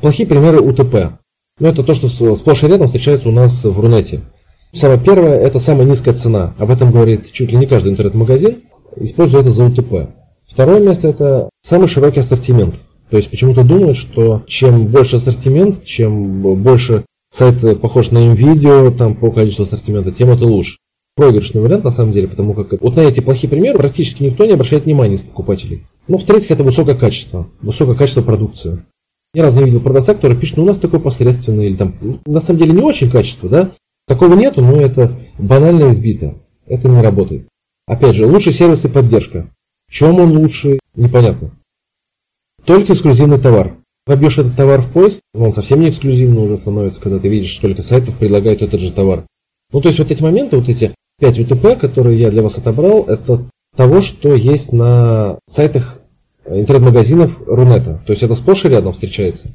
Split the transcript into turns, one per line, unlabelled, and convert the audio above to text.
плохие примеры УТП. Но это то, что сплошь и рядом встречается у нас в Рунете. Самое первое – это самая низкая цена. Об этом говорит чуть ли не каждый интернет-магазин. Использует это за УТП. Второе место – это самый широкий ассортимент. То есть почему-то думают, что чем больше ассортимент, чем больше сайт похож на видео там по количеству ассортимента, тем это лучше. Проигрышный вариант на самом деле, потому как вот на эти плохие примеры практически никто не обращает внимания из покупателей. Ну, в-третьих, это высокое качество, высокое качество продукции. Ни разу не видел продавца, который пишет, ну у нас такой посредственный, или там, на самом деле не очень качество, да? Такого нету, но это банально избито. Это не работает. Опять же, лучший сервис и поддержка. В чем он лучше, непонятно. Только эксклюзивный товар. Вобьешь этот товар в поиск, он совсем не эксклюзивный уже становится, когда ты видишь, сколько сайтов предлагают этот же товар. Ну, то есть вот эти моменты, вот эти 5 УТП, которые я для вас отобрал, это того, что есть на сайтах интернет-магазинов Рунета. То есть это сплошь и рядом встречается.